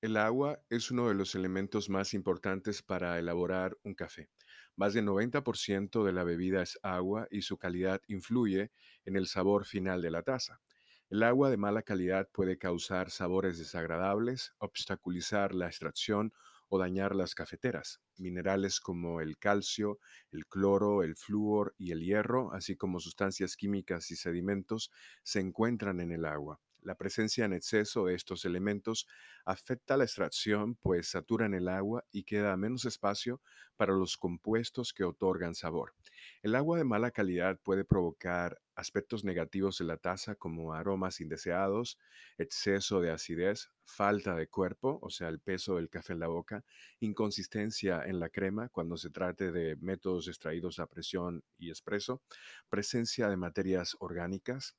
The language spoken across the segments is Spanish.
El agua es uno de los elementos más importantes para elaborar un café. Más del 90% de la bebida es agua y su calidad influye en el sabor final de la taza. El agua de mala calidad puede causar sabores desagradables, obstaculizar la extracción o dañar las cafeteras. Minerales como el calcio, el cloro, el flúor y el hierro, así como sustancias químicas y sedimentos, se encuentran en el agua. La presencia en exceso de estos elementos afecta la extracción, pues saturan el agua y queda menos espacio para los compuestos que otorgan sabor. El agua de mala calidad puede provocar aspectos negativos en la taza como aromas indeseados, exceso de acidez, falta de cuerpo, o sea, el peso del café en la boca, inconsistencia en la crema cuando se trate de métodos extraídos a presión y expreso, presencia de materias orgánicas,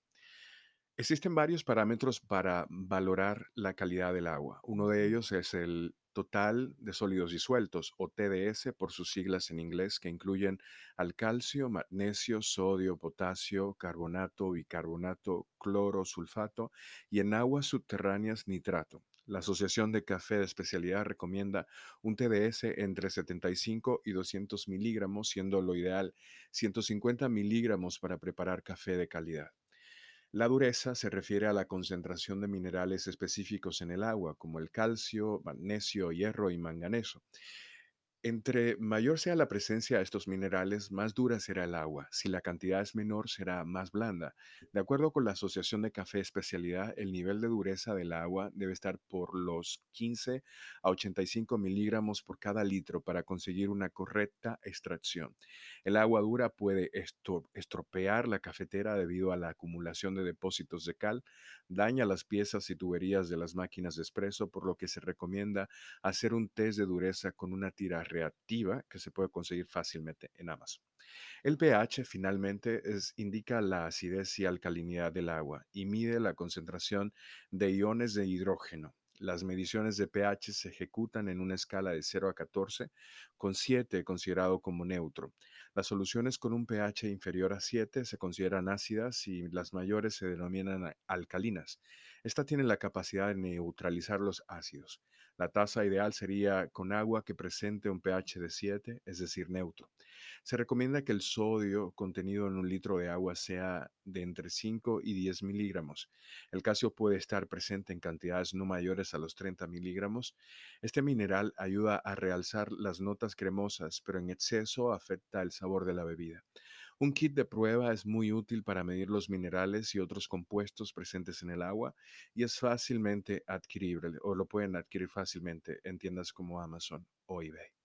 Existen varios parámetros para valorar la calidad del agua. Uno de ellos es el total de sólidos disueltos, o TDS por sus siglas en inglés, que incluyen al calcio, magnesio, sodio, potasio, carbonato, bicarbonato, cloro, sulfato y en aguas subterráneas nitrato. La Asociación de Café de Especialidad recomienda un TDS entre 75 y 200 miligramos, siendo lo ideal 150 miligramos para preparar café de calidad. La dureza se refiere a la concentración de minerales específicos en el agua, como el calcio, magnesio, hierro y manganeso. Entre mayor sea la presencia de estos minerales, más dura será el agua. Si la cantidad es menor, será más blanda. De acuerdo con la Asociación de Café Especialidad, el nivel de dureza del agua debe estar por los 15 a 85 miligramos por cada litro para conseguir una correcta extracción. El agua dura puede estropear la cafetera debido a la acumulación de depósitos de cal, daña las piezas y tuberías de las máquinas de espresso, por lo que se recomienda hacer un test de dureza con una tira reactiva que se puede conseguir fácilmente en Amazon. El pH finalmente es, indica la acidez y alcalinidad del agua y mide la concentración de iones de hidrógeno. Las mediciones de pH se ejecutan en una escala de 0 a 14, con 7 considerado como neutro. Las soluciones con un pH inferior a 7 se consideran ácidas y las mayores se denominan alcalinas. Esta tiene la capacidad de neutralizar los ácidos. La tasa ideal sería con agua que presente un pH de 7, es decir, neutro. Se recomienda que el sodio contenido en un litro de agua sea de entre 5 y 10 miligramos. El calcio puede estar presente en cantidades no mayores a los 30 miligramos. Este mineral ayuda a realzar las notas cremosas, pero en exceso afecta el sabor de la bebida. Un kit de prueba es muy útil para medir los minerales y otros compuestos presentes en el agua y es fácilmente adquirible o lo pueden adquirir fácilmente en tiendas como Amazon o eBay.